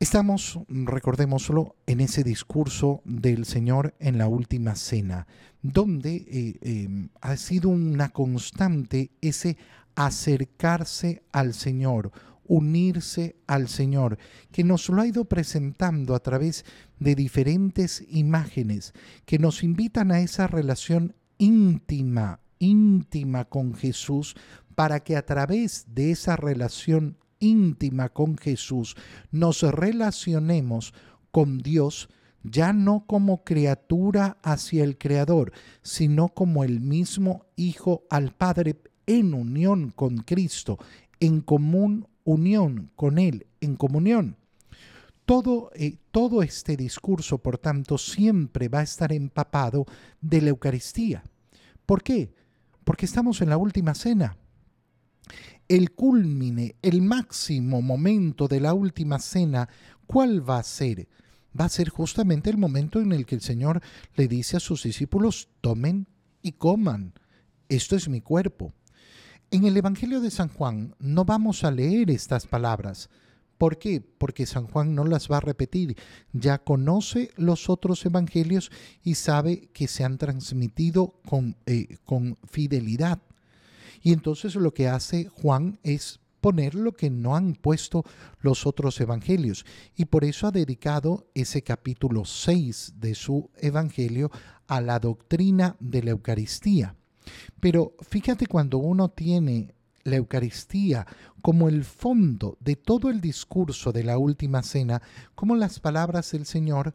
Estamos, recordémoslo, en ese discurso del Señor en la última cena, donde eh, em, ha sido una constante ese acercarse al Señor, unirse al Señor, que nos lo ha ido presentando a través de diferentes imágenes que nos invitan a esa relación íntima, íntima con Jesús, para que a través de esa relación íntima con Jesús, nos relacionemos con Dios ya no como criatura hacia el Creador, sino como el mismo Hijo al Padre en unión con Cristo, en común unión con Él, en comunión. Todo, eh, todo este discurso, por tanto, siempre va a estar empapado de la Eucaristía. ¿Por qué? Porque estamos en la última cena el culmine, el máximo momento de la última cena, ¿cuál va a ser? Va a ser justamente el momento en el que el Señor le dice a sus discípulos, tomen y coman, esto es mi cuerpo. En el Evangelio de San Juan no vamos a leer estas palabras. ¿Por qué? Porque San Juan no las va a repetir. Ya conoce los otros evangelios y sabe que se han transmitido con, eh, con fidelidad. Y entonces lo que hace Juan es poner lo que no han puesto los otros evangelios. Y por eso ha dedicado ese capítulo 6 de su evangelio a la doctrina de la Eucaristía. Pero fíjate cuando uno tiene la Eucaristía como el fondo de todo el discurso de la última cena, como las palabras del Señor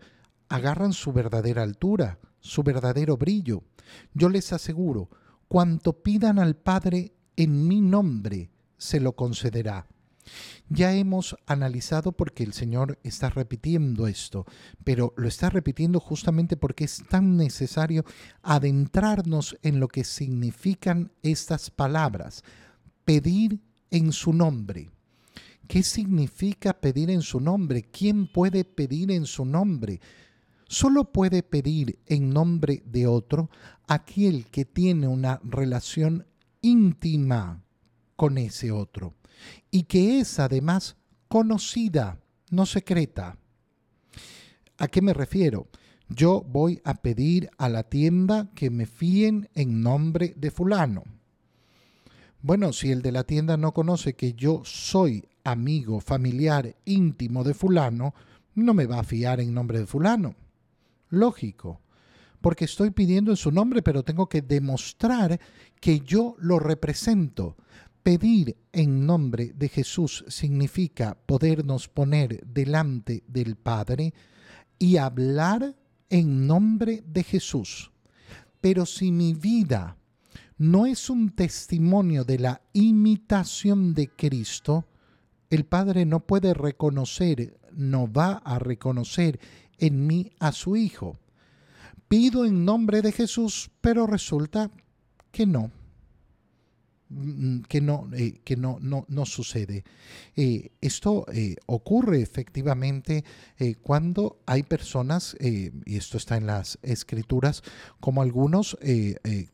agarran su verdadera altura, su verdadero brillo. Yo les aseguro, cuanto pidan al Padre en mi nombre, se lo concederá. Ya hemos analizado porque el Señor está repitiendo esto, pero lo está repitiendo justamente porque es tan necesario adentrarnos en lo que significan estas palabras. Pedir en su nombre. ¿Qué significa pedir en su nombre? ¿Quién puede pedir en su nombre? Solo puede pedir en nombre de otro aquel que tiene una relación íntima con ese otro y que es además conocida, no secreta. ¿A qué me refiero? Yo voy a pedir a la tienda que me fíen en nombre de fulano. Bueno, si el de la tienda no conoce que yo soy amigo, familiar, íntimo de fulano, no me va a fiar en nombre de fulano lógico, porque estoy pidiendo en su nombre, pero tengo que demostrar que yo lo represento. Pedir en nombre de Jesús significa podernos poner delante del Padre y hablar en nombre de Jesús. Pero si mi vida no es un testimonio de la imitación de Cristo, el Padre no puede reconocer, no va a reconocer en mí a su Hijo. Pido en nombre de Jesús, pero resulta que no, mm, que no, eh, que no, no, no sucede. Eh, esto eh, ocurre efectivamente cuando hay personas, y esto está en las escrituras, como algunos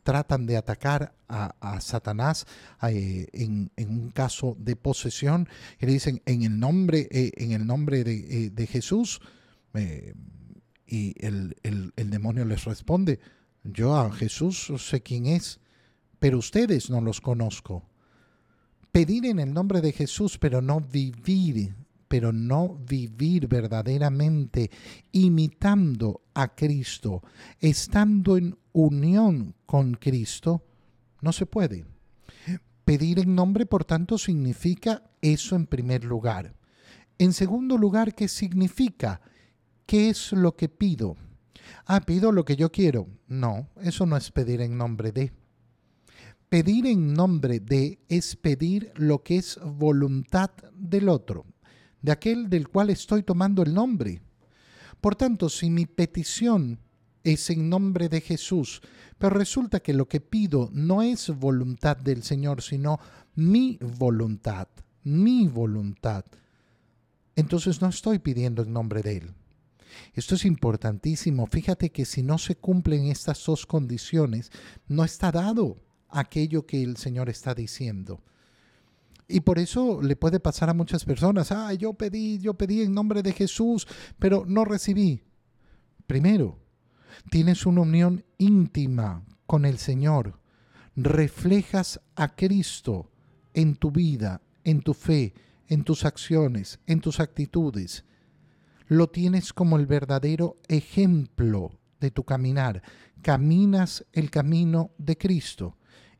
tratan de atacar a, Satanás en, un caso de posesión, y le dicen en el nombre, en el nombre de, de Jesús, y el, demonio les responde, yo a Jesús sé quién es, pero ustedes no los conozco. Pedir en el nombre de Jesús, pero no vivir, pero no vivir verdaderamente imitando a Cristo, estando en unión con Cristo, no se puede. Pedir en nombre, por tanto, significa eso en primer lugar. En segundo lugar, ¿qué significa? ¿Qué es lo que pido? Ah, pido lo que yo quiero. No, eso no es pedir en nombre de. Pedir en nombre de es pedir lo que es voluntad del otro, de aquel del cual estoy tomando el nombre. Por tanto, si mi petición es en nombre de Jesús, pero resulta que lo que pido no es voluntad del Señor, sino mi voluntad, mi voluntad, entonces no estoy pidiendo en nombre de Él. Esto es importantísimo. Fíjate que si no se cumplen estas dos condiciones, no está dado aquello que el Señor está diciendo. Y por eso le puede pasar a muchas personas, ah, yo pedí, yo pedí en nombre de Jesús, pero no recibí. Primero, tienes una unión íntima con el Señor. Reflejas a Cristo en tu vida, en tu fe, en tus acciones, en tus actitudes. Lo tienes como el verdadero ejemplo de tu caminar. Caminas el camino de Cristo.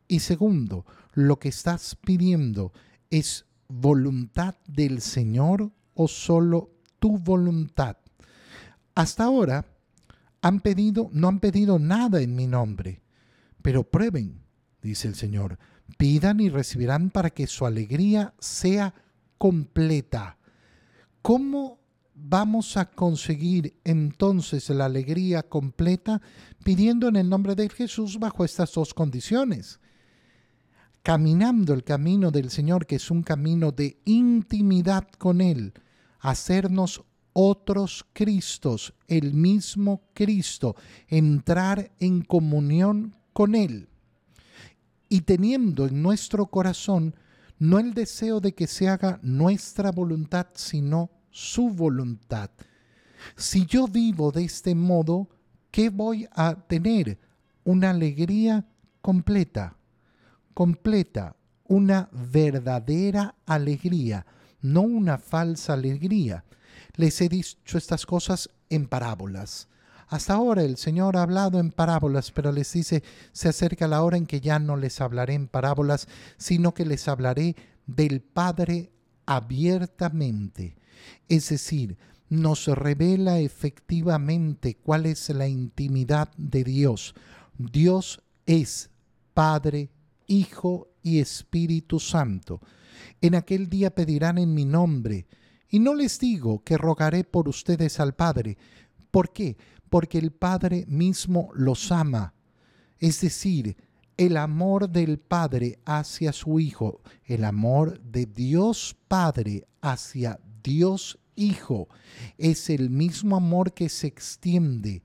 Y segundo, lo que estás pidiendo es voluntad del Señor o solo tu voluntad. Hasta ahora han pedido, no han pedido nada en mi nombre, pero prueben, dice el Señor, pidan y recibirán para que su alegría sea completa. ¿Cómo vamos a conseguir entonces la alegría completa pidiendo en el nombre de Jesús bajo estas dos condiciones? Caminando el camino del Señor, que es un camino de intimidad con Él, hacernos otros Cristos, el mismo Cristo, entrar en comunión con Él. Y teniendo en nuestro corazón no el deseo de que se haga nuestra voluntad, sino su voluntad. Si yo vivo de este modo, ¿qué voy a tener? Una alegría completa, completa, una verdadera alegría, no una falsa alegría. Les he dicho estas cosas en parábolas. Hasta ahora el Señor ha hablado en parábolas, pero les dice, se acerca la hora en que ya no les hablaré en parábolas, sino que les hablaré del Padre abiertamente. Es decir, nos revela efectivamente cuál es la intimidad de Dios. Dios es Padre, Hijo y Espíritu Santo. En aquel día pedirán en mi nombre, y no les digo que rogaré por ustedes al Padre. ¿Por qué? Porque el Padre mismo los ama. Es decir, el amor del Padre hacia su Hijo, el amor de Dios Padre hacia Dios Hijo, es el mismo amor que se extiende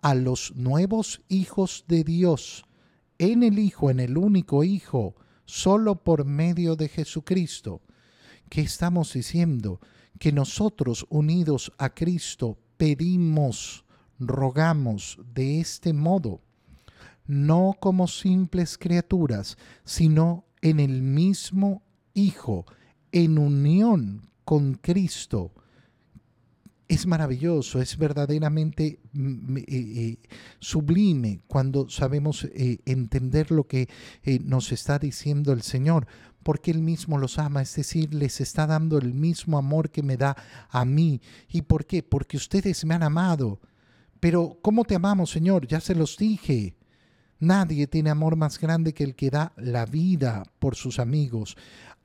a los nuevos hijos de Dios en el Hijo, en el único Hijo, solo por medio de Jesucristo. ¿Qué estamos diciendo? Que nosotros unidos a Cristo pedimos, rogamos de este modo no como simples criaturas, sino en el mismo Hijo, en unión con Cristo. Es maravilloso, es verdaderamente mm, eh, eh, sublime cuando sabemos eh, entender lo que nos está diciendo el Señor, porque Él mismo los ama, es decir, les está dando el mismo amor que me da a mí. ¿Y por qué? Porque ustedes me han amado. Pero ¿cómo te amamos, Señor? Ya se los dije. Nadie tiene amor más grande que el que da la vida por sus amigos.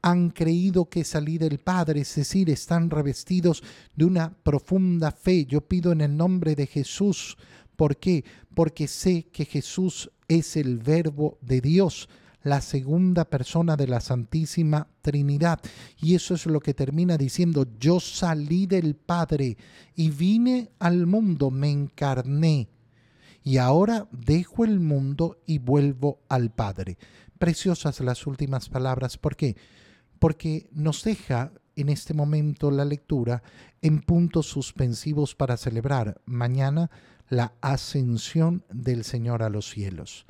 Han creído que salí del Padre, es decir, están revestidos de una profunda fe. Yo pido en el nombre de Jesús. ¿Por qué? Porque sé que Jesús es el verbo de Dios, la segunda persona de la Santísima Trinidad. Y eso es lo que termina diciendo, yo salí del Padre y vine al mundo, me encarné y ahora dejo el mundo y vuelvo al Padre. Preciosas las últimas palabras. ¿Por qué? Porque nos deja en este momento la lectura en puntos suspensivos para celebrar mañana la ascensión del Señor a los cielos.